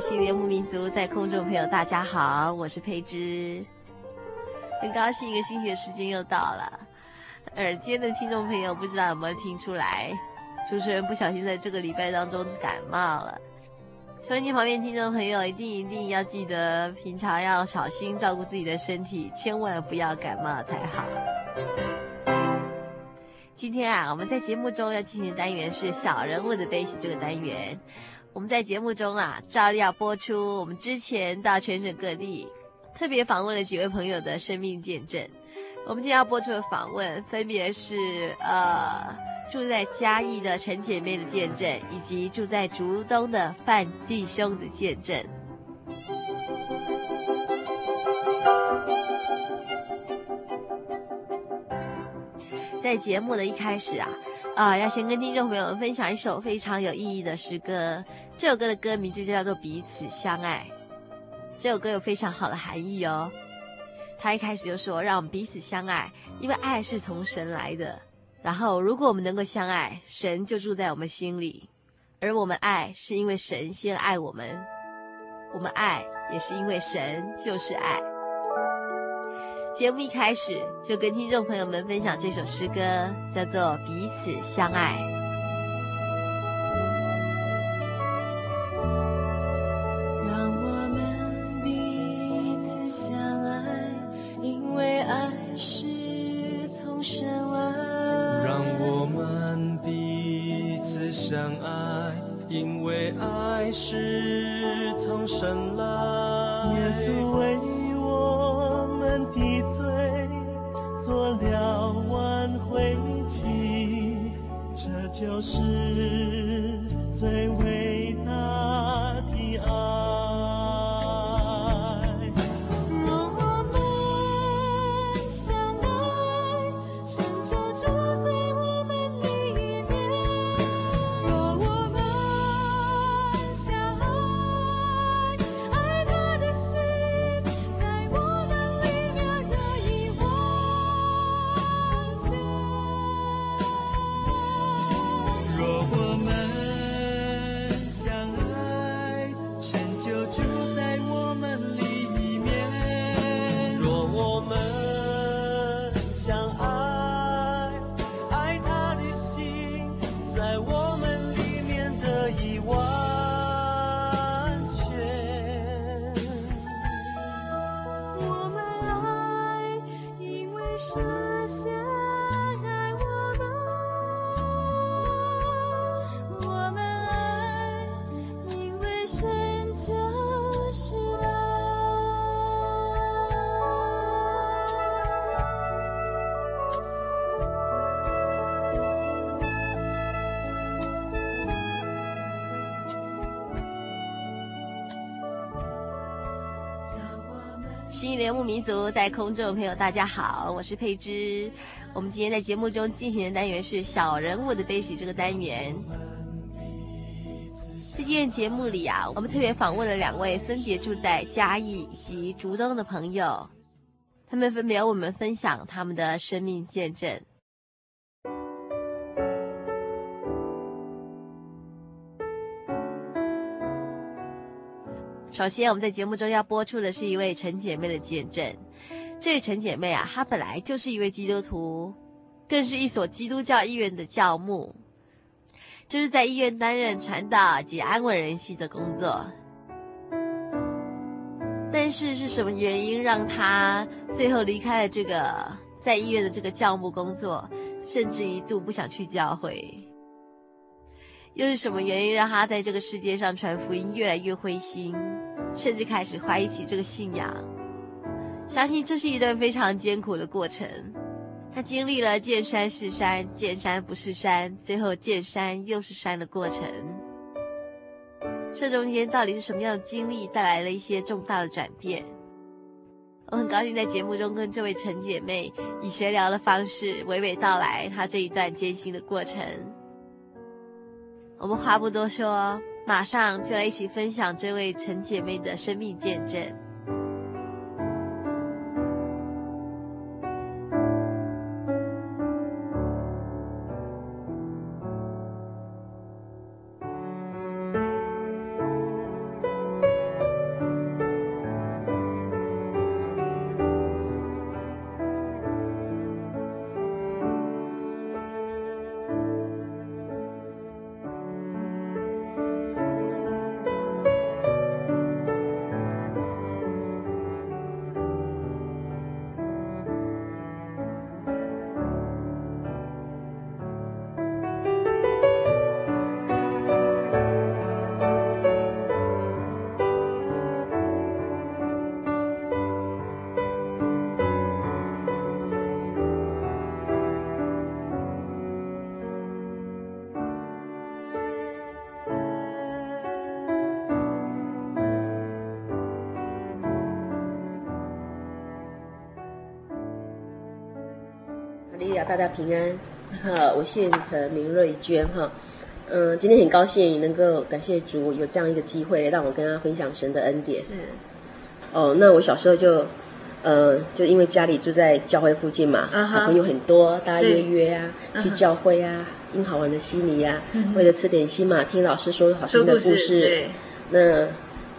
新年，牧民族在空中朋友，大家好，我是佩芝，很高兴一个星期的时间又到了。耳尖的听众朋友，不知道有没有听出来，主持人不小心在这个礼拜当中感冒了。收音机旁边听众朋友，一定一定要记得，平常要小心照顾自己的身体，千万不要感冒才好。今天啊，我们在节目中要进行的单元是小人物的悲喜这个单元。我们在节目中啊，照例要播出我们之前到全省各地特别访问了几位朋友的生命见证。我们今天要播出的访问，分别是呃住在嘉义的陈姐妹的见证，以及住在竹东的范弟兄的见证。在节目的一开始啊。啊，要先跟听众朋友们分享一首非常有意义的诗歌。这首歌的歌名就叫做《彼此相爱》。这首歌有非常好的含义哦。他一开始就说：“让我们彼此相爱，因为爱是从神来的。然后，如果我们能够相爱，神就住在我们心里。而我们爱，是因为神先爱我们。我们爱，也是因为神就是爱。”节目一开始就跟听众朋友们分享这首诗歌，叫做《彼此相爱》。让我们彼此相爱，因为爱是从神来。让我们彼此相爱，因为爱是从神来。耶稣为节目民族在空中的朋友，大家好，我是佩芝。我们今天在节目中进行的单元是小人物的悲喜这个单元。在今天节目里啊，我们特别访问了两位分别住在嘉义以及竹东的朋友，他们分别为我们分享他们的生命见证。首先，我们在节目中要播出的是一位陈姐妹的见证。这位陈姐妹啊，她本来就是一位基督徒，更是一所基督教医院的教牧，就是在医院担任传道及安稳人心的工作。但是是什么原因让她最后离开了这个在医院的这个教牧工作，甚至一度不想去教会？又是什么原因让她在这个世界上传福音越来越灰心？甚至开始怀疑起这个信仰，相信这是一段非常艰苦的过程。他经历了见山是山，见山不是山，最后见山又是山的过程。这中间到底是什么样的经历带来了一些重大的转变？我很高兴在节目中跟这位陈姐妹以闲聊的方式娓娓道来她这一段艰辛的过程。我们话不多说。马上就来一起分享这位陈姐妹的生命见证。大家平安，哈，我姓陈，名瑞娟，哈，嗯，今天很高兴能够感谢主有这样一个机会让我跟他分享神的恩典。是，哦，那我小时候就，呃，就因为家里住在教会附近嘛，uh -huh. 小朋友很多，大家约约啊，uh -huh. 去教会啊，因好玩的心理呀、啊，uh -huh. 为了吃点心嘛，听老师说好听的故事，对，那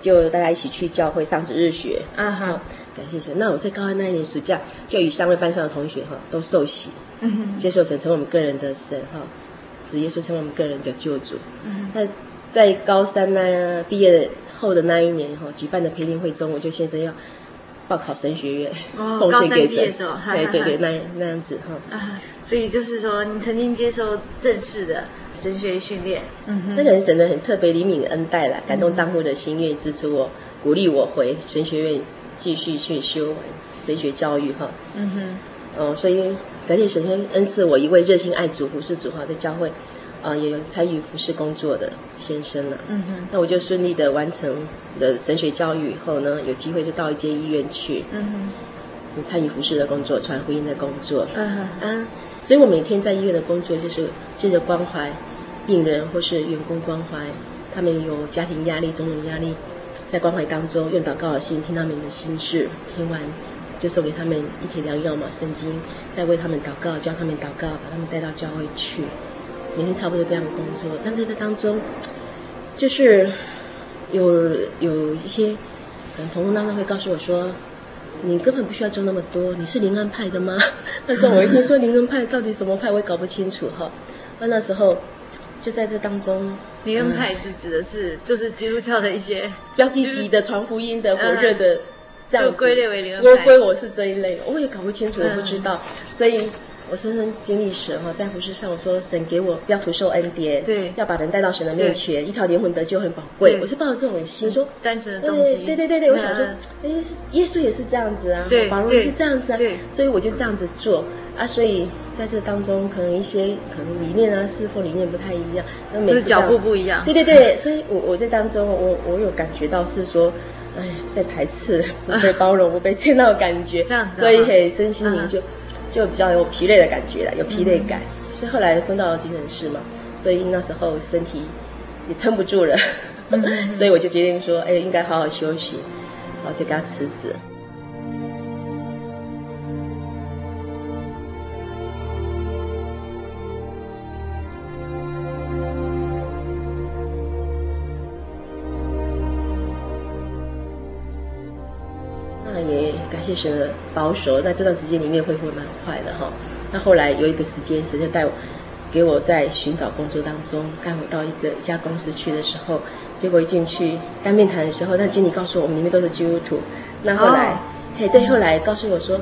就大家一起去教会上主日学。啊哈，感谢神。那我在高二那一年暑假，就与三位班上的同学哈都受洗。接受神成为我们个人的神哈，主耶稣成为我们个人的救主。那在高三呢毕业后的那一年哈，举办的培灵会中，我就先生要报考神学院，哦，高三毕业的时候，对对对，那那样子哈。啊，所以就是说，你曾经接受正式的神学训练，嗯哼，那可能神的很特别灵敏的恩待啦，感动丈夫的心，愿意支持我，鼓励我回神学院继续去修完神学教育哈。嗯哼，哦，所以。感谢神恩恩赐我一位热心爱主服侍主哈，在教会，啊、呃，也有参与服侍工作的先生了。嗯哼，那我就顺利的完成了神学教育以后呢，有机会就到一间医院去，嗯哼，参与服侍的工作，传福音的工作。嗯哼，啊，所以我每天在医院的工作就是借着关怀病人或是员工关怀，他们有家庭压力、种种压力，在关怀当中用祷告的心听他们的心事，听完。就送给他们一帖良药嘛，圣经，再为他们祷告，教他们祷告，把他们带到教会去，每天差不多这样的工作。但是在当中，就是有有一些可能同工当中会告诉我说：“你根本不需要做那么多，你是灵恩派的吗？” 但是我一听说灵恩派到底什么派，我也搞不清楚哈。那那时候就在这当中，灵恩派就指的是、嗯、就是基督教的一些 标记级的传福音的火热的。嗯这样就归类为灵恩派，归我是这一类，我也搞不清楚，我不知道，嗯、所以我深深经历神哈，在服事上，我说神给我不要徒受恩典，对，要把人带到神的面前，一条灵魂得救很宝贵，我是抱着这种心说，单纯的动机，对对对对，我想说，哎，耶稣也是这样子啊，对，保罗也是这样子啊，对，所以我就这样子做。啊，所以在这当中，可能一些可能理念啊、是否理念不太一样，那每次脚步不一样，对对对，所以我我在当中，我我有感觉到是说。哎，被排斥、不被包容、不被接纳的感觉，这样子，所以嘿，身心灵就就比较有疲累的感觉了，有疲累感。所以后来分到了急诊室嘛，所以那时候身体也撑不住了，所以我就决定说，哎，应该好好休息，然后就给他辞职。谢神的保守，那这段时间里面恢复蛮快的哈。那后来有一个时间，神就带我，给我在寻找工作当中，带我到一个一家公司去的时候，结果一进去当面谈的时候，那经理告诉我，我们里面都是基督徒。那后来，嘿、oh. 对，后来告诉我说，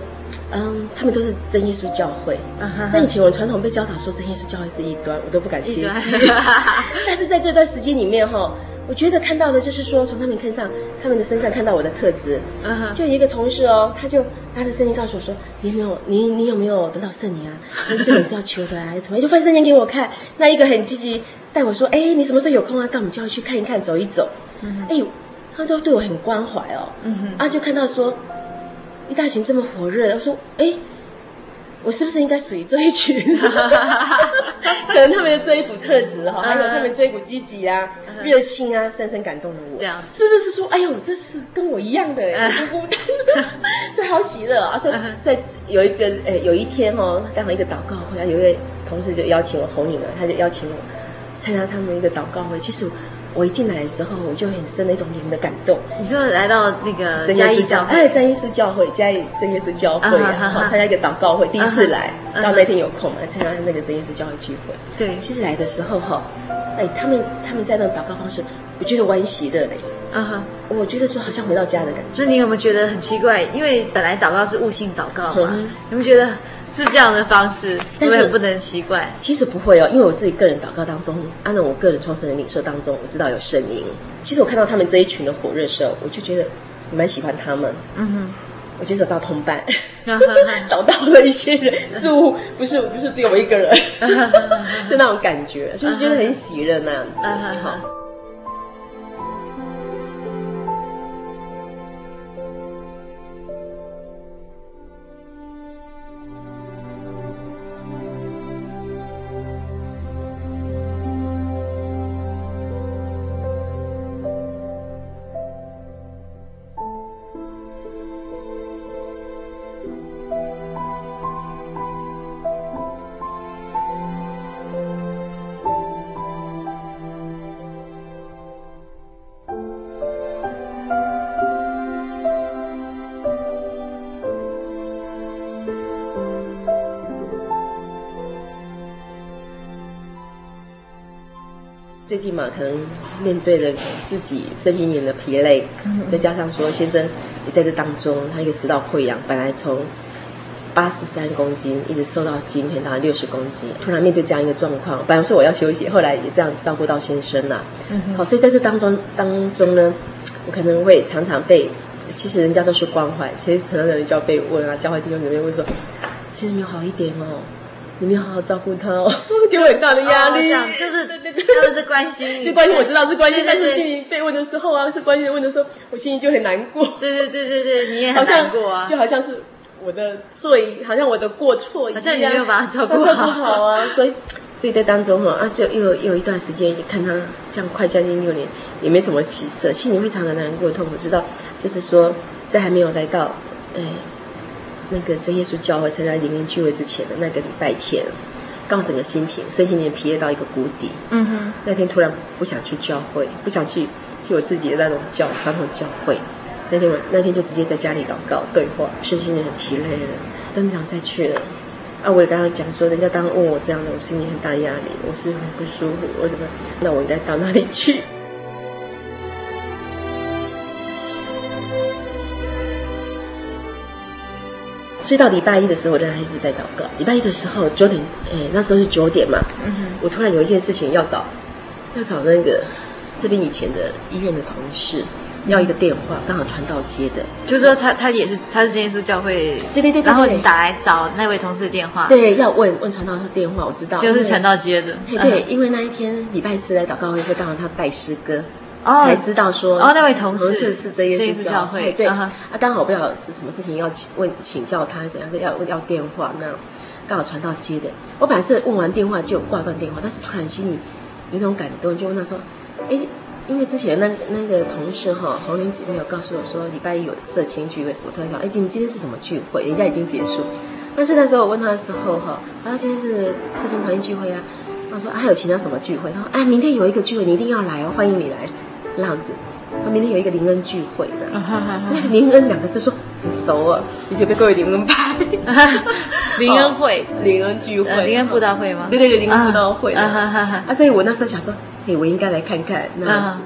嗯，他们都是真耶稣教会。那、uh huh. 以前我传统被教导说真耶稣教会是异端，我都不敢接 但是在这段时间里面哈。我觉得看到的就是说，从他们身上，他们的身上看到我的特质。Uh huh. 就一个同事哦，他就拿着圣经告诉我说：“你有没有？你你有没有得到圣灵啊？你是你是要求的啊？怎么就翻圣经给我看？那一个很积极带我说：哎，你什么时候有空啊？到我们教会去看一看，走一走。哎、uh，huh. 他都对我很关怀哦。嗯哼、uh，huh. 啊，就看到说一大群这么火热，我说：哎。”我是不是应该属于这一群？可能他们的这一股特质哈，还有他们这一股积极啊、热情啊，深深感动了我。这样，是是是说，哎呦，这是跟我一样的，孤孤单单，所以 好喜乐啊！所以在有一个诶，有一天哦，刚好一个祷告会，有一位同事就邀请我红女儿，他就邀请我参加他们一个祷告会。其实。我一进来的时候，我就很深的一种灵的感动。你说来到那个嘉义教会，哎，真耶稣教会，嘉义真耶稣教会啊，然后参加一个祷告会，第一次来，到那天有空来参加那个真耶稣教会聚会。对，其实来的时候哈，哎，他们他们在那祷告方式，我觉得我很喜乐嘞。啊哈，我觉得说好像回到家的感觉。那你有没有觉得很奇怪？因为本来祷告是悟性祷告嘛，你们觉得？是这样的方式，但是不能奇怪。其实不会哦，因为我自己个人祷告当中，按照我个人创始人领受当中，我知道有声音。其实我看到他们这一群的火热时候，我就觉得我蛮喜欢他们。嗯哼，我觉得找到同伴，找到了一些人，似乎不是不是只有我一个人，就 那种感觉，就是觉得很喜乐那样子。好。最近嘛，可能面对着自己身心灵的疲累，嗯、再加上说先生也在这当中，他一个食道溃疡，本来从八十三公斤一直瘦到今天大概六十公斤，突然面对这样一个状况，本来说我要休息，后来也这样照顾到先生了。嗯、好，所以在这当中当中呢，我可能会常常被，其实人家都是关怀，其实很多人就要被问啊，教会弟兄姊妹会说，先生有好一点哦。你们要好好照顾他哦，给我很大的压力。这样就是对对对，他们是关心，就关心我知道是关心，但是心里被问的时候啊，是关心的问的时候，我心里就很难过。对对对对对，你也很难过啊，就好像是我的罪，好像我的过错一样，好像你没有把他照顾好好啊。所以，所以在当中哈啊，就又又一段时间，你看他这样快将近六年，也没什么起色，心里非常的难过痛苦。知道就是说，在还没有来到，哎。那个真耶稣教会参加灵恩聚会之前的那个礼拜天，刚好整个心情身心灵疲累到一个谷底。嗯哼，那天突然不想去教会，不想去去我自己的那种教传统教会。那天我那天就直接在家里祷告对话，身心灵很疲累了，真不想再去了。啊，我也刚刚讲说，人家刚刚问我这样的，我心里很大压力，我是很不舒服，我怎么？那我应该到哪里去？所以到礼拜一的时候，我仍然一直在祷告。礼拜一的时候九点，哎，那时候是九点嘛。嗯。我突然有一件事情要找，要找那个这边以前的医院的同事，要一个电话，刚好传道接的。就是说他他也是他是耶稣教会。对对对。然后你打来找那位同事的电话。对，要问问传道的电话，我知道。就是传道接的。对对，因为那一天礼拜四来祷告会，是刚好他带诗歌。哦，才知道说哦，那位同事是是这耶稣教会，对啊，刚好不知道是什么事情要问请教他，怎样就要要电话，那刚好传到接的。我本来是问完电话就挂断电话，但是突然心里有种感动，就问他说：“哎，因为之前那那个同事哈，红玲姐没有告诉我说礼拜一有社青聚会什么，突然想，哎，今今天是什么聚会？人家已经结束。但是那时候我问他的时候哈，啊，今天是社青团员聚会啊。他说啊，还有其他什么聚会？他说哎，明天有一个聚会，你一定要来哦，欢迎你来。这样子，他明天有一个灵恩聚会的。那个灵恩两个字说很熟啊，以前被各位灵恩派。灵恩会，灵恩聚会，灵恩布道会吗？对对对，灵恩布道会。啊，所以我那时候想说，嘿，我应该来看看那样子。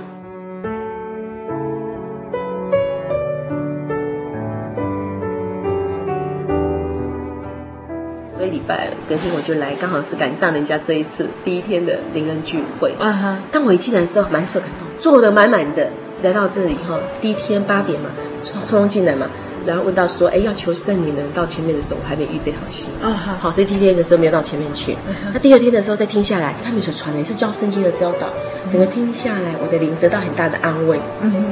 所以礼拜隔天我就来，刚好是赶上人家这一次第一天的灵恩聚会。啊哈！当我一进来的时候，蛮受感动，坐得满满的。来到这里哈，第一天八点嘛，匆匆进来嘛，然后问到说，哎，要求圣灵的人到前面的时候，我还没预备好心。啊哈！好，所以第一天的时候没有到前面去。那第二天的时候再听下来，他们所传的也是教圣经的教导，整个听下来，我的灵得到很大的安慰，嗯哼，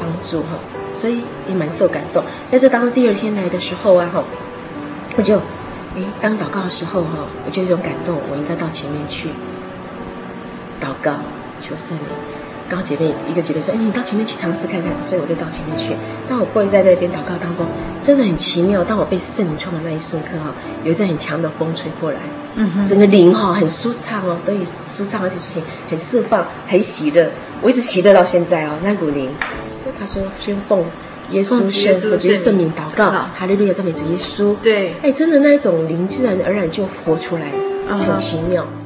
帮助哈，所以也蛮受感动。在这当中第二天来的时候啊，哈，我就。哎，当祷告的时候哈，我就有一种感动，我应该到前面去祷告，求圣灵。刚好姐妹一个姐妹说：“哎，你到前面去尝试看看。”所以我就到前面去。当我跪在那边祷告当中，真的很奇妙。当我被圣灵充满那一瞬刻哈，有一阵很强的风吹过来，嗯哼，整个灵哈很舒畅哦，得以舒畅，而且事情很释放，很喜乐。我一直喜乐到现在哦，那股灵。他说宣奉。耶稣圣，我觉得圣名祷告，哈利路亚赞美主耶稣。对，哎，真的那一种灵，自然而然就活出来，很奇妙。我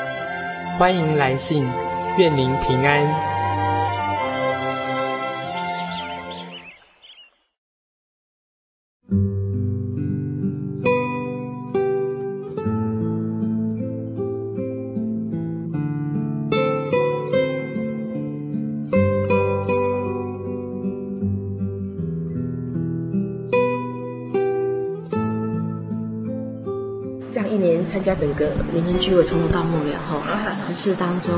欢迎来信，愿您平安。十次当中，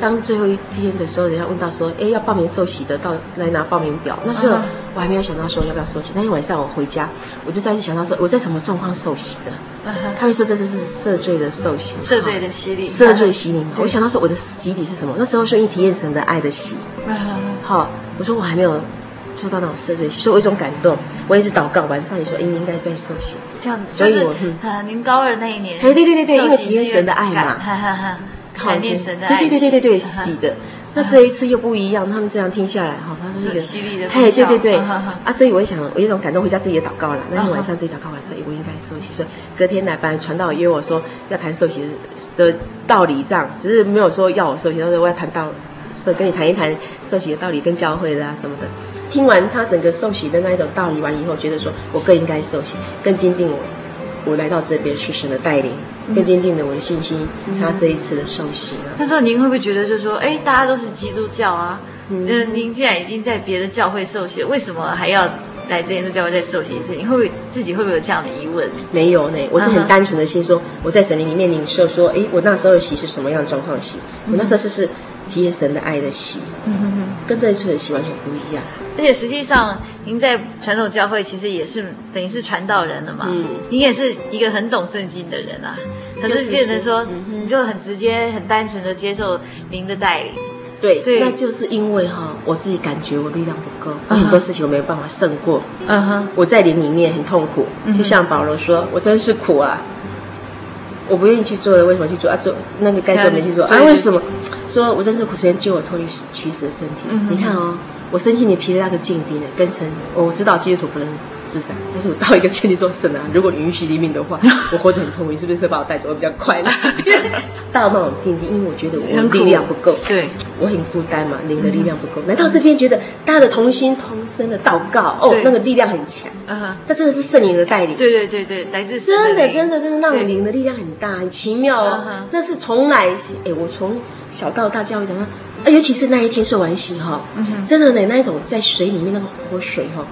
当最后一天的时候，人家问到说，哎，要报名受洗的，到来拿报名表。那时候我还没有想到说要不要受洗。那天晚上我回家，我就再次想到说，我在什么状况受洗的？他们说这是赦罪的受洗，赦罪的洗礼，赦罪洗礼。我想到说我的洗礼是什么？那时候是因为体验神的爱的洗。好，我说我还没有做到那种赦罪洗，所以我有一种感动。我也是祷告，晚上也说，哎，应该在受洗。这样子，所以我啊，您高二那一年，对对对对，因为体验神的爱嘛。怀念神的爱，对对对对对对，洗的。那这一次又不一样，他们这样听下来，哈，他是一个犀利的，嘿，对对对，啊，所以我想，我有种感动，回家自己也祷告了。那天晚上自己祷告完说，哎，我应该受洗。所以隔天来班传道约我说要谈受洗的道理，这样，只是没有说要我受洗，他说我要谈道，说跟你谈一谈受洗的道理跟教会的啊什么的。听完他整个受洗的那一种道理完以后，觉得说我更应该受洗，更坚定我，我来到这边是神的带领。更坚定了我的信心，他这一次的受洗了。那时候您会不会觉得，就是说，哎，大家都是基督教啊，嗯，您既然已经在别的教会受洗，为什么还要来这间教会再受洗一次？你会不会自己会不会有这样的疑问？没有呢，我是很单纯的心说，我在神灵里面领受说，哎，我那时候的洗是什么样的状况洗？我那时候是是体验神的爱的洗，跟这一次的洗完全不一样。而且实际上，您在传统教会其实也是等于是传道人了嘛。嗯，您也是一个很懂圣经的人啊。可是变成说，你就很直接、很单纯的接受您的带领。对对，那就是因为哈，我自己感觉我力量不够，很多事情我没有办法胜过。嗯哼，我在灵里面很痛苦，就像保罗说：“我真是苦啊！我不愿意去做的，为什么去做啊？做那个该做没去做啊？为什么？说我真是苦，先救我脱离取死的身体。你看哦。”我身心灵疲累那个境地呢，跟神我知道基督徒不能自杀，但是我到一个境地说神啊，如果你允许离命的话，我活着很痛苦，你是不是会把我带走？我比较快乐。到那种境地，因为我觉得我力量不够，对，我很孤单嘛，灵的力量不够。来到这边，觉得大家的同心同声的祷告，哦，那个力量很强。啊，那真的是圣灵的带领。对对对对，来自真的真的真的那种灵的力量很大，很奇妙哦。那是从来，哎，我从小到大教会讲到。啊，尤其是那一天受完洗哈，真的呢，那一种在水里面那个活水哈，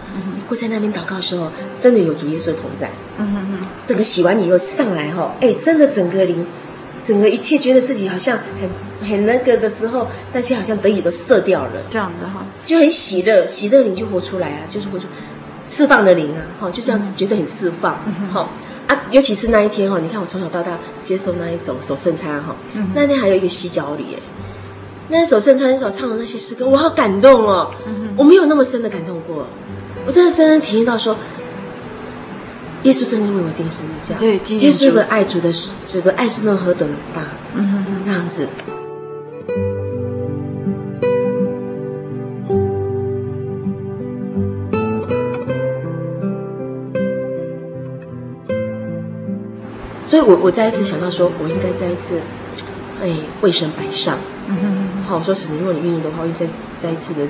会在那边祷告的时候，真的有主耶稣的同在。嗯哼哼，整个洗完以后上来哈，哎，真的整个灵，整个一切觉得自己好像很很那个的时候，那些好像得以都射掉了，这样子哈，就很喜乐，喜乐灵就活出来啊，就是活出释放的灵啊，哈，就这样子觉得很释放，哈。啊，尤其是那一天哈，你看我从小到大接受那一种守圣餐哈，那天还有一个洗脚礼哎。那首圣餐所唱的那些诗歌，我好感动哦！我没有那么深的感动过，我真的深深体验到说，耶稣真的为我钉十字架。对，耶稣的爱主的是，主的爱是那么何等的大，嗯，那样子。所以我我再一次想到说，我应该再一次，哎，为神摆上。嗯哼。好，我说神，如果你愿意的话，我会再再一次的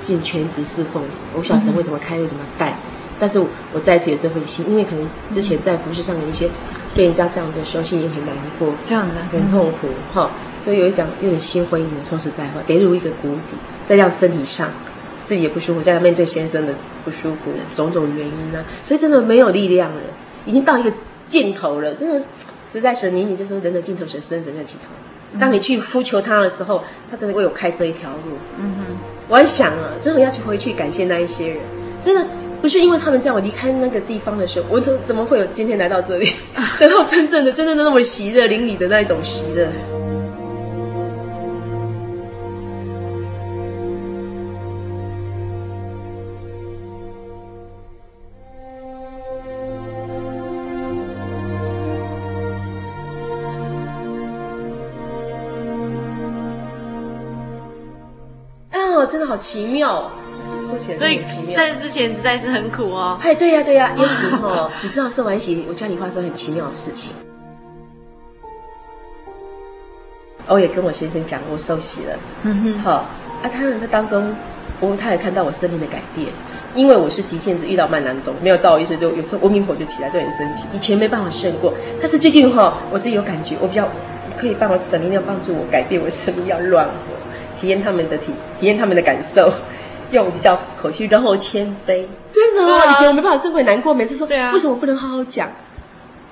进全职侍奉。我不晓得神会怎么开，会怎么带，但是我再一次有这份心，因为可能之前在服饰上的一些被人家这样的说，心里很难过，这样子很痛苦哈，所以有一讲有点心灰意冷。说实在话，跌入一个谷底，再加上身体上自己也不舒服，再来面对先生的不舒服，种种原因呢，所以真的没有力量了，已经到一个尽头了，真的实在神，你你就说人的尽头是生人的尽头。当你去呼求他的时候，他真的为我开这一条路。嗯哼，我还想啊，真的要去回去感谢那一些人，真的不是因为他们在我离开那个地方的时候，我怎怎么会有今天来到这里，得到真正的、真正的那么喜乐、灵里的那一种喜乐。真的好奇妙。所以，但是之前实在是很苦哦。哎，对呀、啊，对呀、啊，也奇哦。你知道受完洗，我教你发生很奇妙的事情。我也跟我先生讲，过受洗了。嗯哼。好啊，他人在当中，我他也看到我生命的改变。因为我是急性子，遇到慢郎中，没有照我意思，就有时候无名火就起来，就很生气。以前没办法胜过，但是最近哈，我自己有感觉，我比较可以帮我神明要帮助我改变我生命，要软和。体验他们的体，体验他们的感受，用比较口气然后谦卑。真的啊，以前我没办法，是会难过。每次说，对啊，为什么不能好好讲？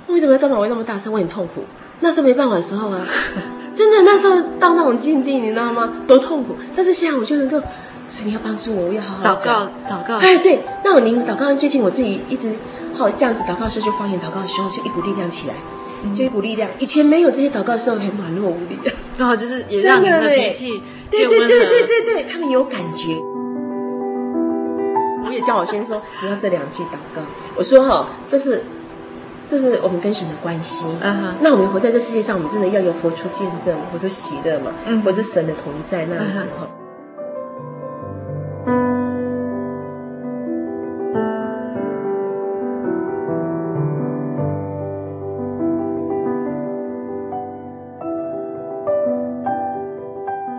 为什么要干嘛？我那么大声，我很痛苦。那时候没办法的时候啊，真的那时候到那种境地，你知道吗？多痛苦。但是现在我就能够，所以你要帮助我，我要好好祷告，祷告。哎，对，那我您祷告，最近我自己一直好这样子祷告的时候，就方言祷告的时候，就一股力量起来，就一股力量。以前没有这些祷告的时候，很软弱无力。然后就是也让你的脾气对对对对对对，他们有感觉。我也叫我先说，你要这两句祷告。我说哈，这是。这是我们跟神的关系。Uh huh. 那我们活在这世界上，我们真的要有活出见证，或者喜乐嘛，或者、uh. 神的同在那样子哈。Uh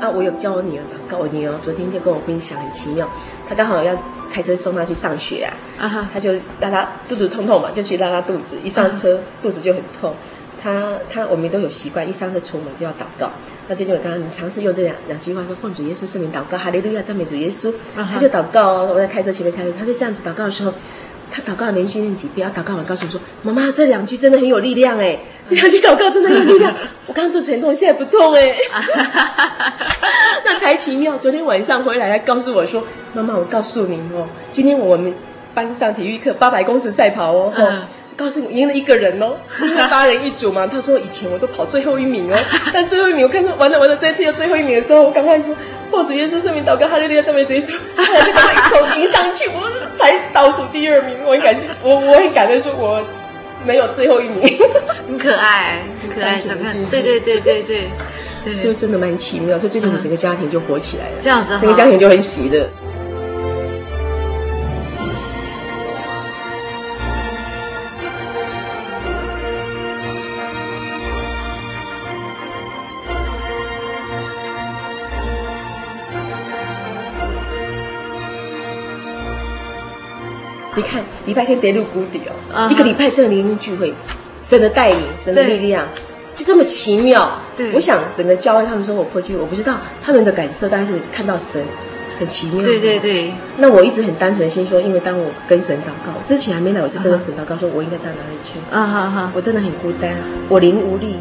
我有教我女儿祷告，我女儿昨天就跟我分享很奇妙，她刚好要。开车送她去上学啊，啊哈，他就拉她肚子痛痛嘛，就去拉拉肚子。一上车，啊、肚子就很痛。她她我们都有习惯，一上车出门就要祷告。那最近我刚刚你尝试用这两两句话说：“奉主耶稣圣名祷告，哈利路亚，赞美主耶稣。啊哈”他就祷告哦。我在开车前面开车，她就这样子祷告的时候，他祷告连续念几遍，他祷告完告诉我说：“妈妈，这两句真的很有力量哎，这两句祷告真的很有力量。我刚刚肚子很痛，现在不痛哎。”那才奇妙！昨天晚上回来他告诉我说：“妈妈，我告诉你哦，今天我们班上体育课八百公尺赛跑哦，哦告诉你赢了一个人哦，因为八人一组嘛。”他说：“以前我都跑最后一名哦，但最后一名我看到完了完了，这次又最后一名的时候，我赶快说：‘奉主耶稣圣名祷告，哈利路亚，赞美主耶稣。’我就赶快一口迎上去，我才倒数第二名。我很感谢，我我很感恩，说我没有最后一名，很可爱，很可爱，小看，对对对对对。”所以真的蛮奇妙，所以最近你整个家庭就火起来了，这样子，整个家庭就很喜乐。你看，礼拜天跌入谷底哦，一个礼拜这个灵恩聚会，神的带领，神的力量。就这么奇妙，对，我想整个教会他们说我破纪录，我不知道他们的感受，大概是看到神很奇妙。对对对。那我一直很单纯的心说，因为当我跟神祷告之前还没来，我就真的神祷告说，我应该到哪里去？啊哈哈！我真的很孤单，我灵无力。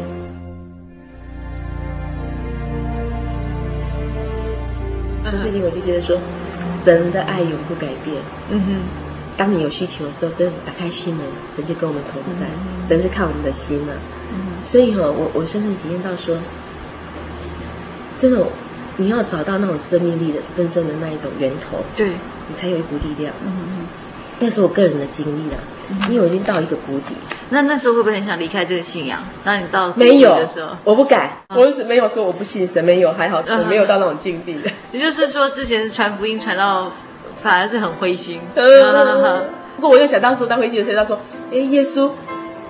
所以最近我就觉得说，神的爱永不改变。嗯哼。当你有需求的时候，真的打开心门，神就跟我们同在。神是看我们的心嘛。所以哈，我我深深体验到说，真的，你要找到那种生命力的真正的那一种源头，对，你才有一股力量。嗯嗯，那是我个人的经历了，因为我已经到一个谷底。那那时候会不会很想离开这个信仰？当你到没有的时候，我不敢，我是没有说我不信神，没有，还好我没有到那种境地。也就是说，之前传福音传到反而是很灰心。不过我又想当时当灰心的时候，他说：“哎，耶稣。”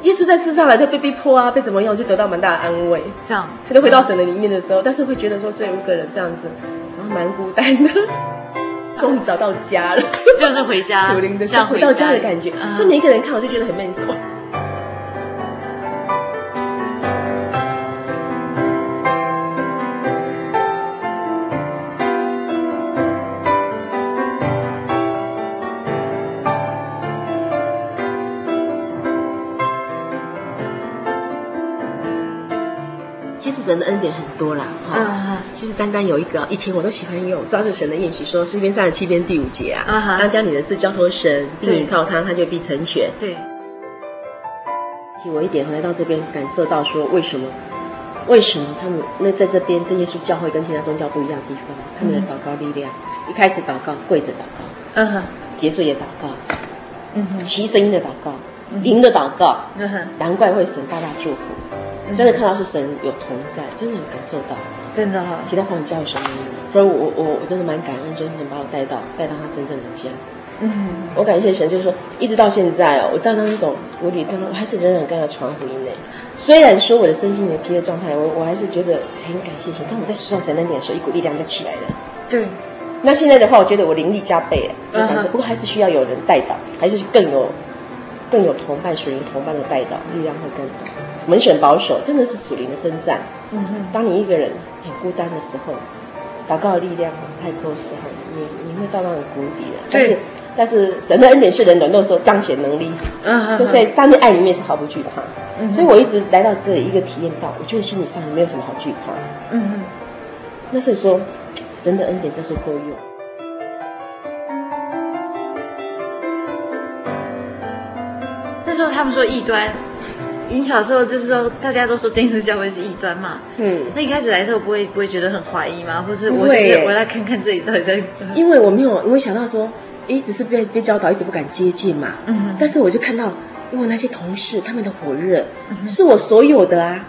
耶稣在世上来，他被逼迫啊，被怎么样，我就得到蛮大的安慰。这样，他就回到神的里面的时候，但是会觉得说这五个人这样子，然后蛮孤单的。终于找到家了，就是回家，属灵的像回到家的感觉。所以每一个人看我就觉得很闷骚。神的恩典很多啦，哈、uh，huh. 其实单单有一个，以前我都喜欢用抓住神的应许，说诗篇三十七篇第五节啊，当、uh huh. 将你的事交托神，并倚靠他，他就必成全。对，提我一点，来到这边感受到说，为什么？为什么他们那在这边，真耶稣教会跟其他宗教不一样的地方，他们的祷告力量，一开始祷告跪着祷告，嗯哼、uh，huh. 结束也祷告，嗯哼、uh，齐、声音的祷告，灵、uh. 的祷告，嗯哼、uh，huh. 难怪会神大大祝福。真的看到是神有同在，真的有感受到，真的哈、哦。其他从你教育什么？所以我我我真的蛮感恩，就是神把我带到带到他真正的家。嗯，我感谢神，就是说一直到现在哦，我到那种谷底，我还是仍然跟他传福音呢。虽然说我的身心灵疲的状态，我我还是觉得很感谢神。当我在数上神恩典的时候，一股力量就起来了。对。那现在的话，我觉得我灵力加倍了，嗯、哼不过还是需要有人带导，还是更有更有同伴属于同伴的带导，力量会更好。门选保守，真的是属灵的征战。嗯哼，当你一个人很孤单的时候，祷告的力量很太够的时候，你你会到那种谷底的。对但是但是神的恩典是人软弱时候彰显能力，嗯，就在上帝爱里面是毫不惧怕。嗯，所以我一直来到这里，一个体验到，我觉得心理上没有什么好惧怕。嗯嗯，那是说神的恩典真是够用。那时候他们说异端。你小时候就是说，大家都说真耶稣教会是异端嘛？嗯，那一开始来的时候不会不会觉得很怀疑吗？或是我是我来看看这里到底在？因为我没有，我想到说，一直是被被教导，一直不敢接近嘛。嗯，但是我就看到，因为那些同事他们的火热，是我所有的啊。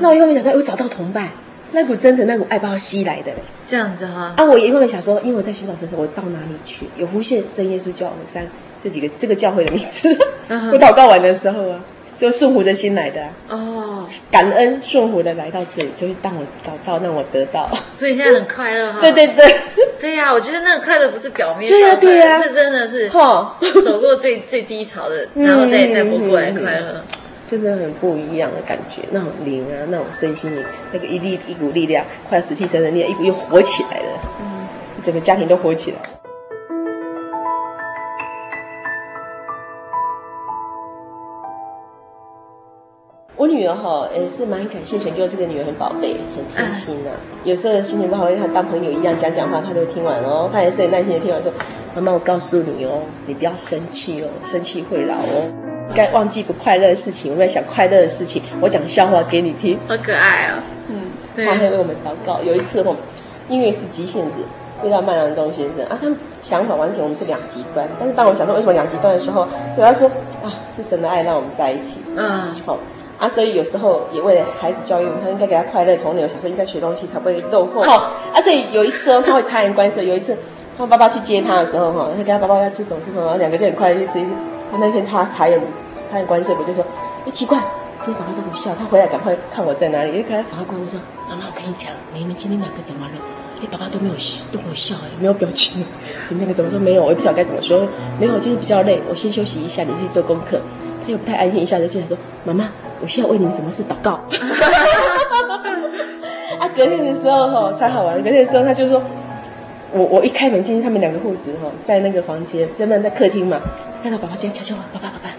那我一方面想说，我找到同伴，那股真诚，那股爱把我吸来的。这样子哈。啊，我一方面想说，因为我在寻找神的时候，我到哪里去？有浮现真耶稣教会三这几个这个教会的名字。我祷告完的时候啊。就顺服的心来的哦，感恩顺服的来到这里，就是当我找到，让我得到，所以现在很快乐哈。对对对，对呀，我觉得那个快乐不是表面上的，对呀，是真的是哈，走过最最低潮的，然后再再活过来快乐，真的很不一样的感觉，那种灵啊，那种身心灵，那个一力一股力量，快要死气沉沉的力量，一股又活起来了，嗯，整个家庭都活起来。我女儿哈也是蛮感谢神，就这个女儿很宝贝，很贴心呐、啊。有时候心情不好，跟她当朋友一样讲讲话，她都会听完哦。她也是很耐心的听完，说：“妈妈，我告诉你哦，你不要生气哦，生气会老哦。该忘记不快乐的事情，我们要想快乐的事情。我讲笑话给你听，好可爱啊、哦。嗯，对。她还为我们祷告。有一次我们，因为是急性子，遇到麦兰东先生啊，他们想法完全我们是两极端。但是当我想到为什么两极端的时候，对他说：啊，是神的爱让我们在一起。嗯，好。啊，所以有时候也为了孩子教育，他应该给他快乐童年，想说应该学东西才不会落后。好，啊，所以有一次哦，他会察言观色。有一次，他爸爸去接他的时候，哈，他跟他爸爸要吃什么吃什么，然后两个就很快乐去吃。他那天他察言察言观色，我就说，哎，奇怪，今天爸爸都不笑，他回来赶快看我在哪里。一看，爸爸过来说，妈妈，我跟你讲，你们今天两个怎么了？哎，爸爸都没有笑，都没有笑，哎，没有表情。你那个怎么说？没有，我也不晓得该怎么说。没有，我今天比较累，我先休息一下，你去做功课。他又不太安心，一下就进来说，妈妈。我需要为你们什么事祷告？啊，隔天的时候哈，才好玩。隔天的时候，他就说，我我一开门进去，他们两个父子哈，在那个房间，在那在客厅嘛，看到爸爸这样悄悄话，爸爸爸爸，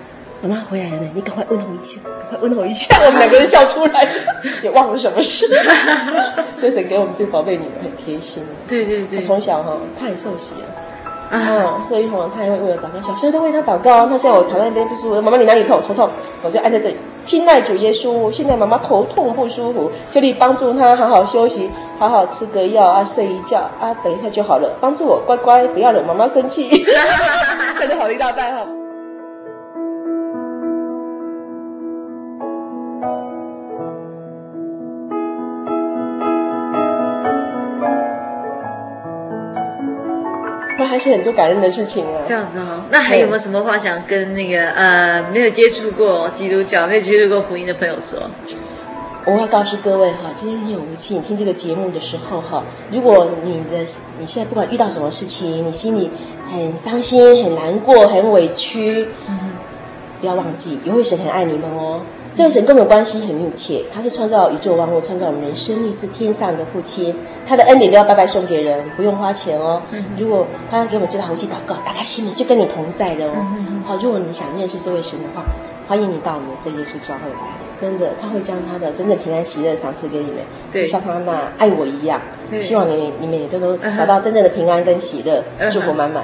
妈妈回来了呢，你赶快问候一下，赶快问候一下。我们两个人笑出来，也忘了什么事。所以神给我们这个宝贝女儿很贴心。对对对，从小哈，她也受洗了。啊，所以哈，他还会为我祷告，小时候都为他祷告。那现在我躺在那边不舒服，妈妈你哪里痛？头痛，我就按在这里。亲爱主耶稣，现在妈妈头痛不舒服，求你帮助她好好休息，好好吃个药啊，睡一觉啊，等一下就好了。帮助我，乖乖，不要惹妈妈生气。那就好了一大半哈。还是很多感恩的事情啊。这样子哈、哦，那还有没有什么话想跟那个呃没有接触过基督教、没有接触过福音的朋友说？我要告诉各位哈，今天很有福气，你听这个节目的时候哈，如果你的你现在不管遇到什么事情，你心里很伤心、很难过、很委屈，嗯，不要忘记，有位神很爱你们哦。这位神跟我们关系很密切，他是创造宇宙万物、创造我们人生命，是天上的父亲，他的恩典都要白白送给人，不用花钱哦。嗯、如果他给我们最大福气祷告，打开心里就跟你同在了哦。嗯、好，如果你想认识这位神的话，欢迎你到我们这耶稣教会来，真的，他会将他的真正平安喜乐赏赐给你们，对，就像他那爱我一样。希望你你们也都能找到真正的平安跟喜乐，嗯、祝福满满。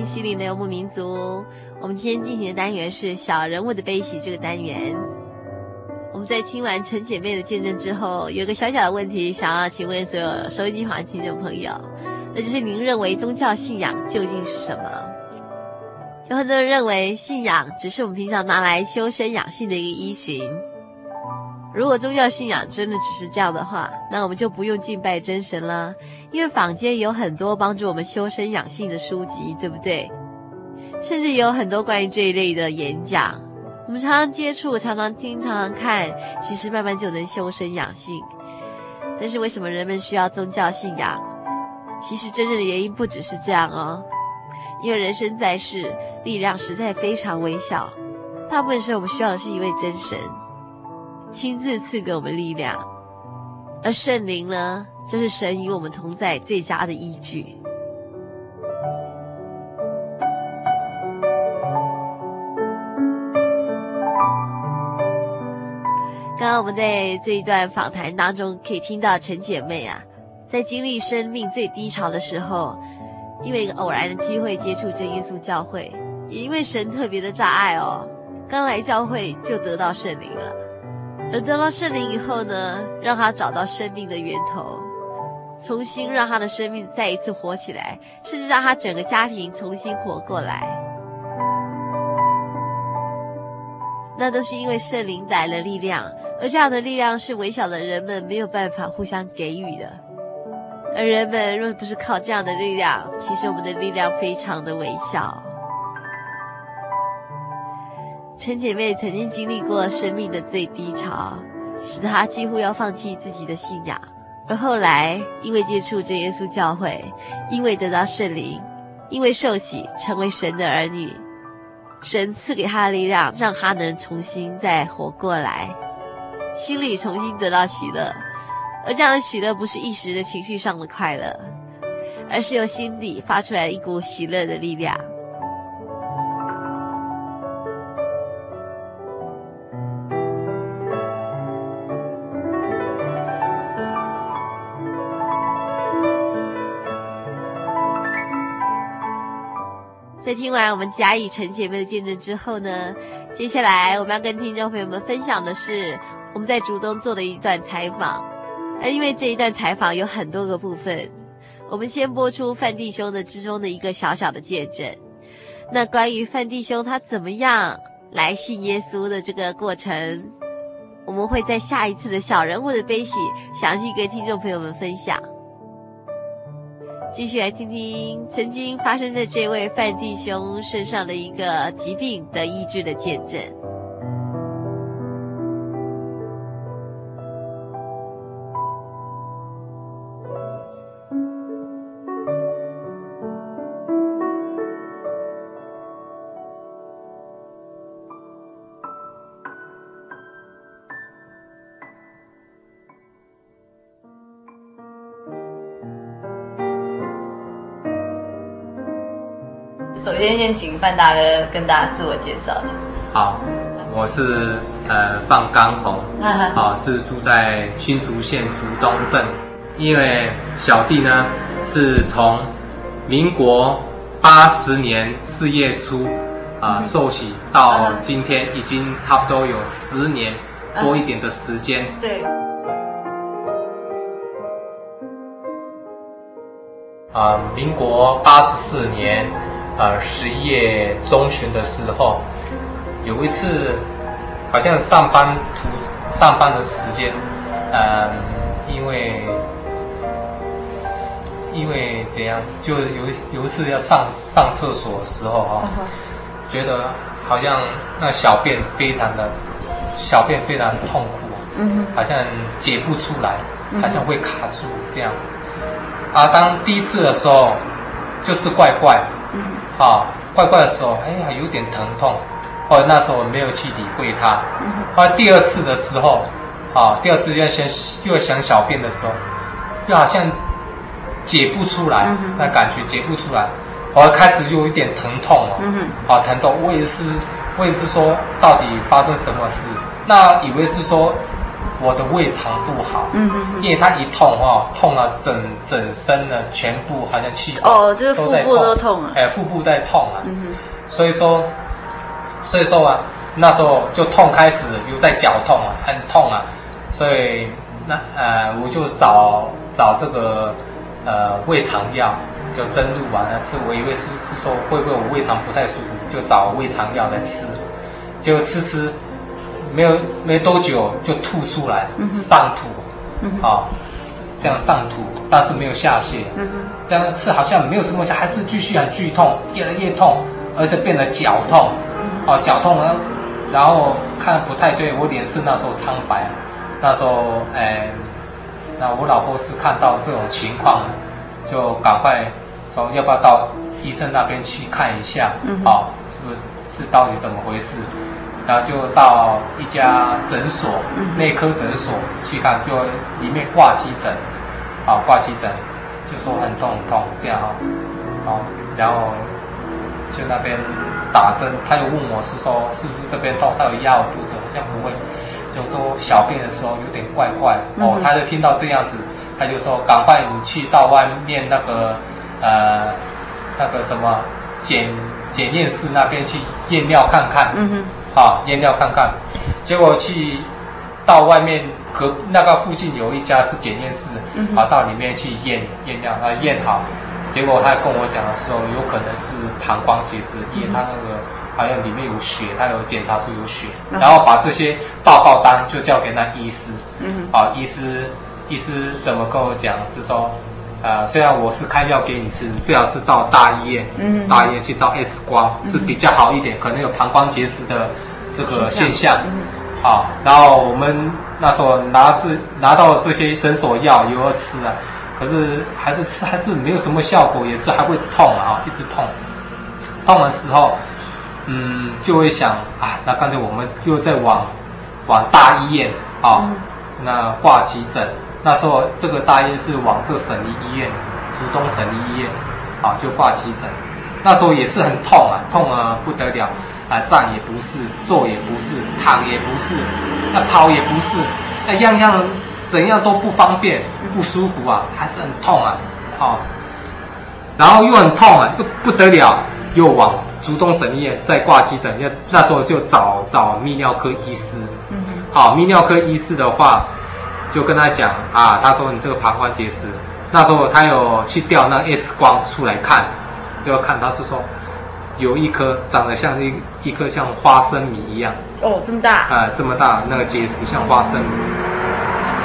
续收听《心灵的游牧民族》。我们今天进行的单元是“小人物的悲喜”这个单元。我们在听完陈姐妹的见证之后，有个小小的问题，想要请问所有收音机旁听众朋友，那就是您认为宗教信仰究竟是什么？有很多人认为信仰只是我们平常拿来修身养性的一个依循。如果宗教信仰真的只是这样的话，那我们就不用敬拜真神了，因为坊间有很多帮助我们修身养性的书籍，对不对？甚至有很多关于这一类的演讲，我们常常接触、常常听、常常看，其实慢慢就能修身养性。但是为什么人们需要宗教信仰？其实真正的原因不只是这样哦，因为人生在世，力量实在非常微小，大部分时候我们需要的是一位真神。亲自赐给我们力量，而圣灵呢，就是神与我们同在最佳的依据。刚刚我们在这一段访谈当中，可以听到陈姐妹啊，在经历生命最低潮的时候，因为一个偶然的机会接触真耶稣教会，也因为神特别的大爱哦，刚来教会就得到圣灵了。而得到圣灵以后呢，让他找到生命的源头，重新让他的生命再一次活起来，甚至让他整个家庭重新活过来。那都是因为圣灵带来了力量，而这样的力量是微小的人们没有办法互相给予的。而人们若不是靠这样的力量，其实我们的力量非常的微小。陈姐妹曾经经历过生命的最低潮，使她几乎要放弃自己的信仰。而后来，因为接触真耶稣教会，因为得到圣灵，因为受洗成为神的儿女，神赐给她的力量，让她能重新再活过来，心里重新得到喜乐。而这样的喜乐不是一时的情绪上的快乐，而是由心底发出来一股喜乐的力量。在听完我们嘉义陈姐妹的见证之后呢，接下来我们要跟听众朋友们分享的是我们在竹东做的一段采访。而因为这一段采访有很多个部分，我们先播出范弟兄的之中的一个小小的见证。那关于范弟兄他怎么样来信耶稣的这个过程，我们会在下一次的小人物的悲喜详细跟听众朋友们分享。继续来听听曾经发生在这位范弟兄身上的一个疾病的医治的见证。先，先请范大哥跟大家自我介绍一下。好，我是呃范刚红，好，是住在新竹县竹东镇。因为小弟呢是从民国八十年四月初啊、呃、受洗到今天，已经差不多有十年 多一点的时间。对。啊、呃，民国八十四年。呃，十一月中旬的时候，有一次好像上班途上班的时间，嗯，因为因为怎样，就有有一次要上上厕所的时候哈、哦，觉得好像那小便非常的小便非常痛苦，嗯，好像解不出来，好像会卡住这样。啊，当第一次的时候，就是怪怪，嗯，啊，怪怪的时候，哎呀，有点疼痛。后来那时候我没有去理会它。后来第二次的时候，啊，第二次要想又想小便的时候，又好像解不出来，那感觉解不出来。后来开始就有一点疼痛啊，疼痛。我也是，我也是说，到底发生什么事？那以为是说我的胃肠不好，嗯嗯，因为它一痛哦，痛了整整身的全部好像气哦，就是腹部都痛啊，哎，腹部在痛啊，嗯哼，所以说。所以说啊，那时候就痛开始，又在脚痛啊，很痛啊，所以那呃，我就找找这个呃胃肠药，就针露完了吃。我以为是是说会不会我胃肠不太舒服，就找胃肠药来吃，结果吃吃没有没多久就吐出来，上吐，啊，这样上吐，但是没有下泻，这样吃好像没有什么下，还是继续很剧痛，越来越痛，而且变得脚痛。哦，脚痛了，然后看不太对，我脸色那时候苍白，那时候哎，那我老婆是看到这种情况，就赶快说要不要到医生那边去看一下，嗯，好，是不是是到底怎么回事？然后就到一家诊所，内科诊所去看，就里面挂急诊，啊挂急诊，就说很痛很痛这样哈，好，然后就那边。打针，他又问我是说是不是这边痛，他有压我肚子，好像不会，就说小便的时候有点怪怪。哦，他就听到这样子，他就说赶快你去到外面那个呃那个什么检检验室那边去验尿看看，嗯哼，好验尿看看，结果去到外面隔那个附近有一家是检验室，啊到里面去验验尿，啊验好。结果他跟我讲的时候，有可能是膀胱结石，因为他那个好像里面有血，他有检查出有血，然后把这些报告单就交给那医师。嗯，啊，医师，医师怎么跟我讲？是说，呃，虽然我是开药给你吃，最好是到大医院，嗯，大医院去照 X 光是比较好一点，可能有膀胱结石的这个现象。嗯，好，然后我们那时候拿这拿到这些诊所药，有要吃啊。可是还是吃还是没有什么效果，也是还会痛啊，一直痛。痛的时候，嗯，就会想啊，那干脆我们就再往往大医院啊，那挂急诊。那时候这个大医院是往这省立医院，竹东省立医院啊，就挂急诊。那时候也是很痛啊，痛啊不得了啊，站也不是，坐也不是，躺也不是，那跑也不是，那样样。怎样都不方便，不舒服啊，还是很痛啊，哦，然后又很痛啊，又不得了，又往竹东省医院再挂急诊，就那时候就找找泌尿科医师，嗯，好，泌尿科医师的话，就跟他讲啊，他说你这个膀胱结石，那时候他有去调那 X 光出来看，要看他是说有一颗长得像一一颗像花生米一样，哦，这么大，啊，这么大那个结石像花生米。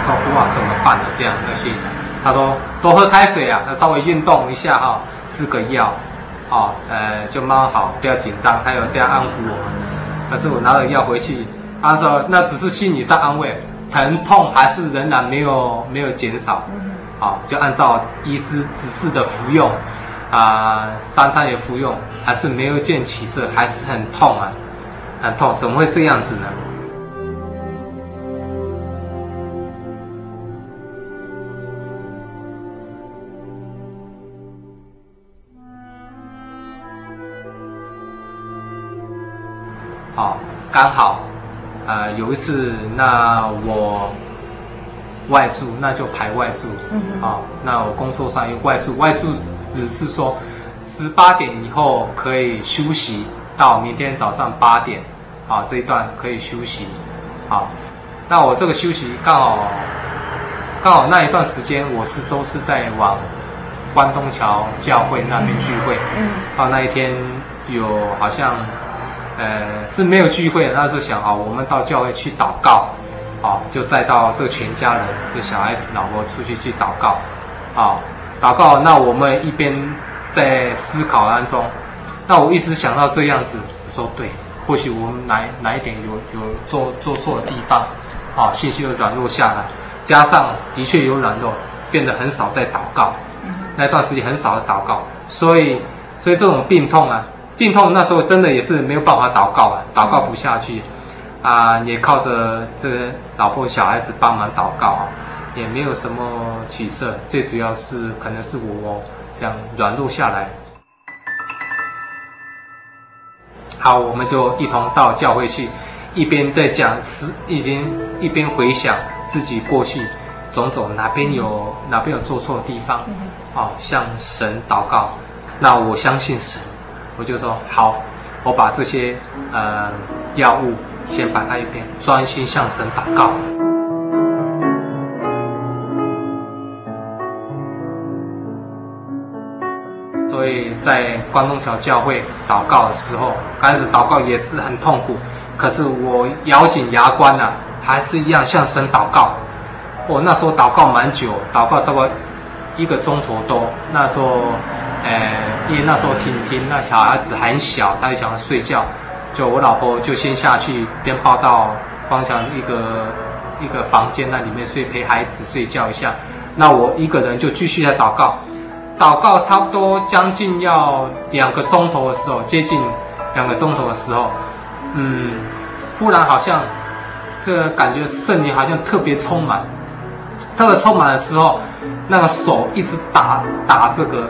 说不啊，怎么办的这样的现象？他说多喝开水啊，那稍微运动一下哈、哦，吃个药，哦，呃，就慢慢好，不要紧张。他有这样安抚我们。可是我拿了药回去，他说那只是心理上安慰，疼痛还是仍然没有没有减少。好，就按照医师指示的服用，啊、呃，三餐也服用，还是没有见起色，还是很痛啊，很痛，怎么会这样子呢？好，刚好，呃，有一次，那我外宿，那就排外宿。嗯哼。好，那我工作上有外宿，外宿只是说十八点以后可以休息，到明天早上八点，啊，这一段可以休息。好，那我这个休息刚好，刚好那一段时间我是都是在往关东桥教会那边聚会。嗯。啊，那一天有好像。呃，是没有聚会，他是想啊，我们到教会去祷告，啊，就再到这全家人，就小孩子、老婆出去去祷告，啊，祷告。那我们一边在思考当中，那我一直想到这样子，我说对，或许我们哪哪一点有有做做错的地方，啊，信心又软弱下来，加上的确有软弱，变得很少在祷告，那段时间很少的祷告，所以所以这种病痛啊。病痛那时候真的也是没有办法祷告啊，祷告不下去，啊，也靠着这个老婆小孩子帮忙祷告啊，也没有什么起色。最主要是可能是我这样软弱下来。好，我们就一同到教会去，一边在讲是已经一边回想自己过去种种哪边有哪边有做错的地方，啊，向神祷告。那我相信神。我就说好，我把这些呃药物先摆在一边，专心向神祷告。所以在关东桥教会祷告的时候，刚开始祷告也是很痛苦，可是我咬紧牙关呐、还是一样向神祷告。我那时候祷告蛮久，祷告差不多一个钟头多，那时候。呃，因为那时候婷婷那小孩子还小，他就想要睡觉，就我老婆就先下去，边抱到方向一个一个房间那里面睡，陪孩子睡觉一下。那我一个人就继续在祷告，祷告差不多将近要两个钟头的时候，接近两个钟头的时候，嗯，忽然好像这个感觉圣灵好像特别充满，特别充满的时候，那个手一直打打这个。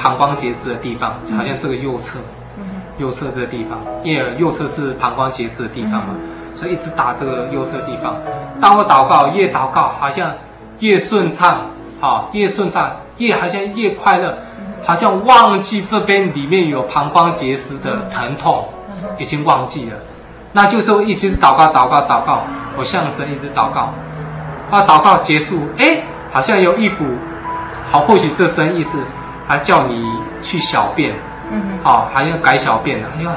膀胱结石的地方，就好像这个右侧，嗯、右侧这个地方，因为右侧是膀胱结石的地方嘛，嗯、所以一直打这个右侧的地方。当我祷告，越祷告好像越顺畅，好，越顺畅，越好像越快乐，好像忘记这边里面有膀胱结石的疼痛，已经忘记了。那就是我一直祷告，祷告，祷告，我向神一直祷告，啊，祷告结束，哎，好像有一股，好，或许这神意思。还叫你去小便，好、哦，还要改小便呢。哎呀，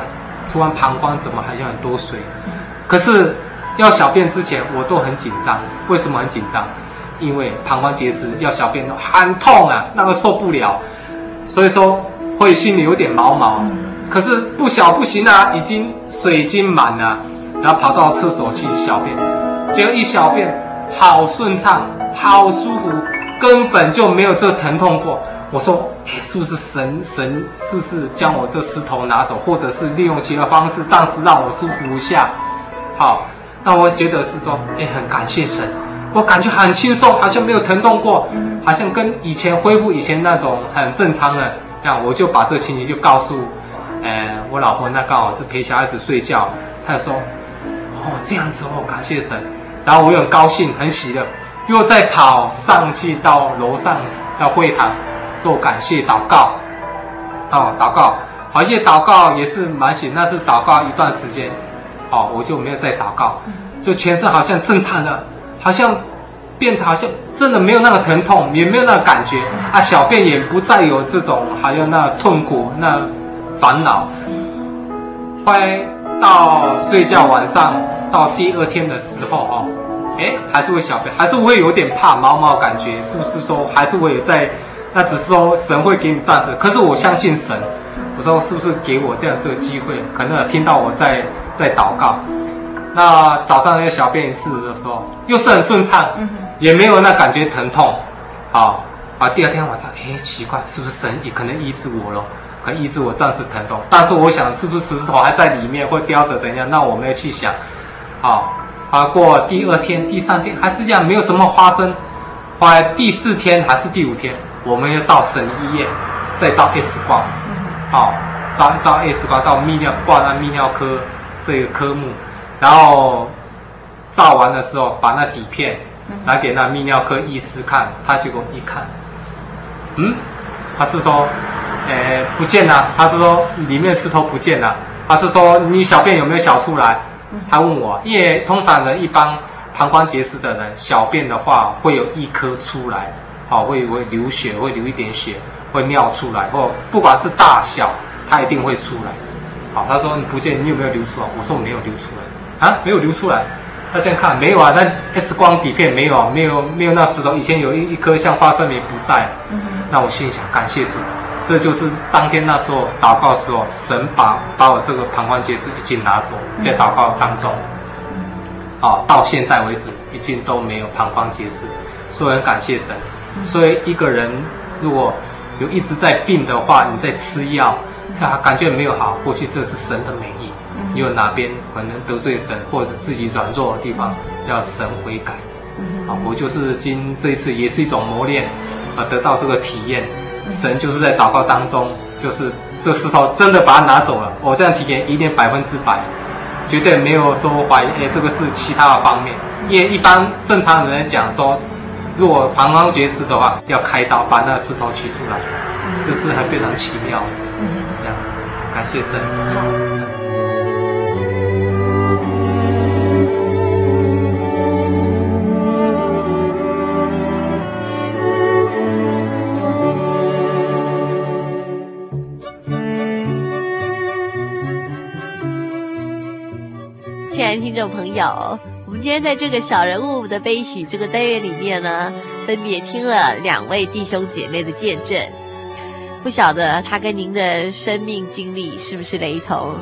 突然膀胱怎么还有很多水？嗯、可是要小便之前，我都很紧张。为什么很紧张？因为膀胱结石要小便都很痛啊，那个受不了，所以说会心里有点毛毛。嗯、可是不小不行啊，已经水已经满了，然后跑到厕所去小便，结果一小便好顺畅，好舒服，根本就没有这疼痛过。我说，是不是神神是不是将我这石头拿走，或者是利用其他方式暂时让我舒服一下？好，那我觉得是说，哎，很感谢神，我感觉很轻松，好像没有疼痛过，好像跟以前恢复以前那种很正常的。这样我就把这个情形就告诉，呃，我老婆，那刚好是陪小孩子睡觉，她就说，哦，这样子哦，感谢神。然后我又很高兴，很喜乐，又再跑上去到楼上到会堂。做感谢祷告，哦，祷告，好，因为祷告也是蛮行，那是祷告一段时间，哦，我就没有再祷告，就全身好像正常的，好像变成好像真的没有那个疼痛，也没有那个感觉。啊，小便也不再有这种还有那痛苦那烦恼。后来到睡觉晚上到第二天的时候哦，哎，还是会小便，还是会有点怕毛毛感觉，是不是说还是会有在？那只是说神会给你暂时，可是我相信神。我说是不是给我这样这个机会？可能听到我在在祷告。那早上那个小便一次的时候，又是很顺畅，也没有那感觉疼痛。好，啊，第二天晚上，哎，奇怪，是不是神也可能医治我了？可能医治我暂时疼痛。但是我想，是不是石头还在里面，会叼着怎样？那我没有去想。好，啊，过第二天、第三天还是这样，没有什么发生。后来第四天还是第五天。我们要到省医院再照 X 光，好，照照 X 光到泌尿挂那泌尿科这个科目，然后照完的时候把那底片拿给那泌尿科医师看，他结果一看，嗯，他是说，呃，不见了，他是说里面石头不见了，他是说你小便有没有小出来？他问我，因为通常的一般膀胱结石的人小便的话会有一颗出来。好，会会流血，会流一点血，会尿出来，或不管是大小，它一定会出来。好，他说你不见，你有没有流出来？我说我没有流出来啊，没有流出来。他这样看没有啊？那 X 光底片没有啊？没有没有那石头，以前有一一颗像花生米不在。嗯。那我心里想，感谢主，这就是当天那时候祷告的时候，神把把我这个膀胱结石已经拿走，在祷告当中。嗯。好，到现在为止已经都没有膀胱结石，所以很感谢神。所以一个人如果有一直在病的话，你在吃药，他感觉没有好，或许这是神的美意。你有哪边可能得罪神，或者是自己软弱的地方，要神悔改。啊，我就是经这一次也是一种磨练，啊，得到这个体验。神就是在祷告当中，就是这石头真的把它拿走了。我这样体验一定百分之百，绝对没有说怀疑。哎，这个是其他的方面，因为一般正常人来讲说，如果膀胱结石的话，要开刀把那个石头取出来，这是还非常奇妙的。嗯，这样，感谢神。听众朋友，我们今天在这个小人物的悲喜这个单元里面呢，分别听了两位弟兄姐妹的见证。不晓得他跟您的生命经历是不是雷同？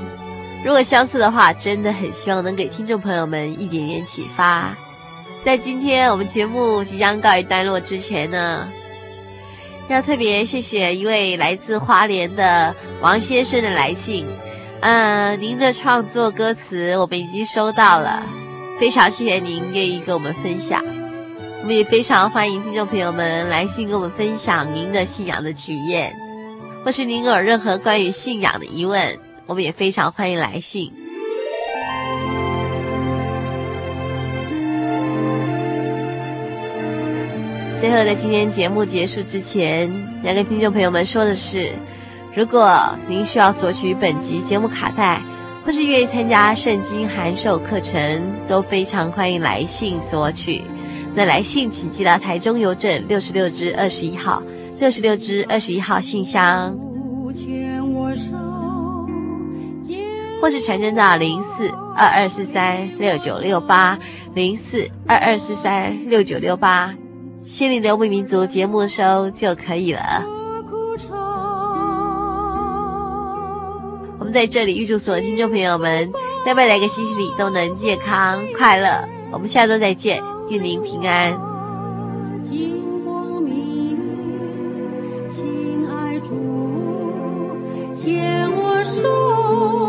如果相似的话，真的很希望能给听众朋友们一点点启发。在今天我们节目即将告一段落之前呢，要特别谢谢一位来自花莲的王先生的来信。嗯、呃，您的创作歌词我们已经收到了，非常谢谢您愿意跟我们分享。我们也非常欢迎听众朋友们来信跟我们分享您的信仰的体验，或是您有任何关于信仰的疑问，我们也非常欢迎来信。最后，在今天节目结束之前，要跟听众朋友们说的是。如果您需要索取本集节目卡带，或是愿意参加圣经函授课程，都非常欢迎来信索取。那来信请寄到台中邮政六十六支二十一号，六十六支二十一号信箱，或是传真到零四二二四三六九六八零四二二四三六九六八，心灵的游牧民族节目收就可以了。在这里预祝所有听众朋友们在未来一个星期里都能健康快乐。我们下周再见，愿您平安。金光明，亲爱主，牵我手。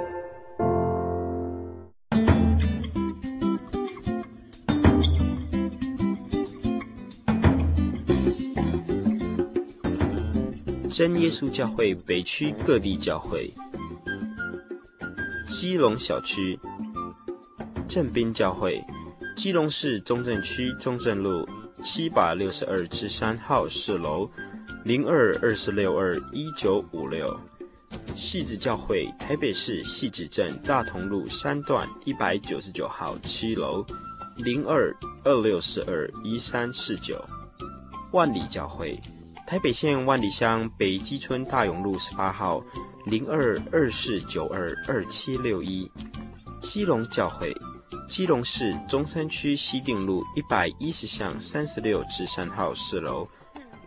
真耶稣教会北区各地教会，基隆小区正滨教会，基隆市中正区中正路七百六十二之三号四楼零二二四六二一九五六，汐止教会台北市汐止镇大同路三段一百九十九号七楼零二二六四二一三四九，万里教会。台北县万里乡北基村大勇路十八号零二二四九二二七六一，基隆教会，基隆市中山区西定路一百一十巷三十六至三号四楼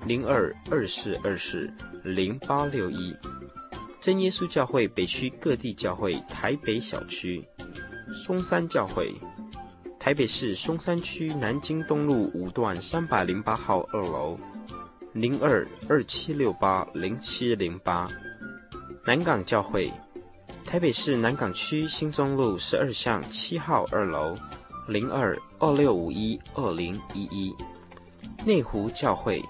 零二二四二四零八六一，真耶稣教会北区各地教会台北小区，松山教会，台北市松山区南京东路五段三百零八号二楼。零二二七六八零七零八，南港教会，台北市南港区新中路十二巷七号二楼，零二二六五一二零一一，内湖教会，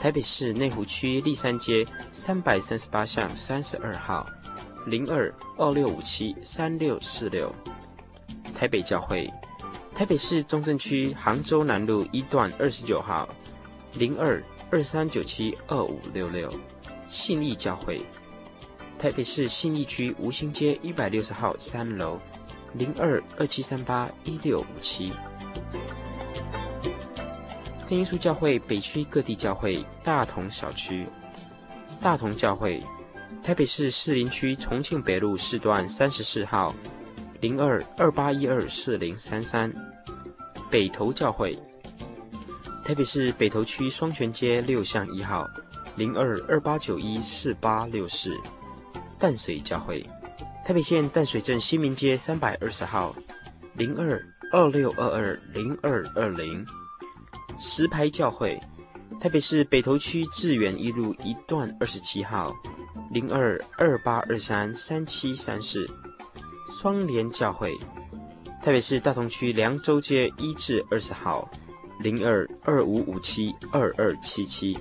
台北市内湖区立山街三百三十八巷三十二号，零二二六五七三六四六，台北教会，台北市中正区杭州南路一段二十九号，零二。二三九七二五六六，信义教会，台北市信义区吴兴街一百六十号三楼，零二二七三八一六五七。真耶稣教会北区各地教会大同小区，大同教会，台北市士林区重庆北路四段三十四号，零二二八一二四零三三，北投教会。台北市北投区双泉街六巷一号，零二二八九一四八六四，淡水教会，台北县淡水镇新民街三百二十号，零二二六二二零二二零，石牌教会，台北市北投区志远一路一段二十七号，零二二八二三三七三四，双联教会，台北市大同区凉州街一至二十号。零二二五五七二二七七，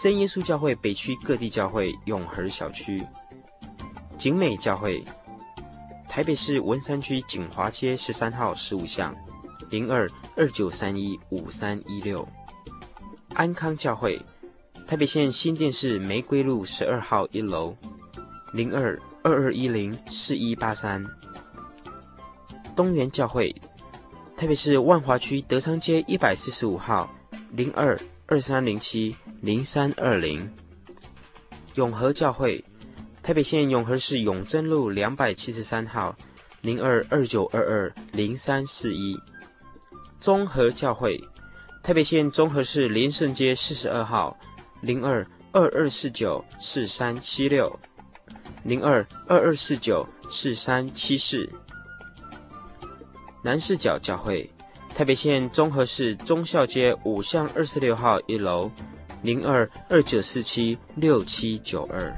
真耶稣教会北区各地教会永和小区，景美教会，台北市文山区景华街十三号十五巷，零二二九三一五三一六，安康教会，台北县新店市玫瑰路十二号一楼，零二二二一零四一八三。东园教会，特别是万华区德昌街一百四十五号，零二二三零七零三二零。永和教会，台北县永和市永贞路两百七十三号，零二二九二二零三四一。综合教会，台北县综合市连胜街四十二号，零二二二四九四三七六，零二二二四九四三七四。南势角教会，台北县中和市忠孝街五巷二十六号一楼，零二二九四七六七九二。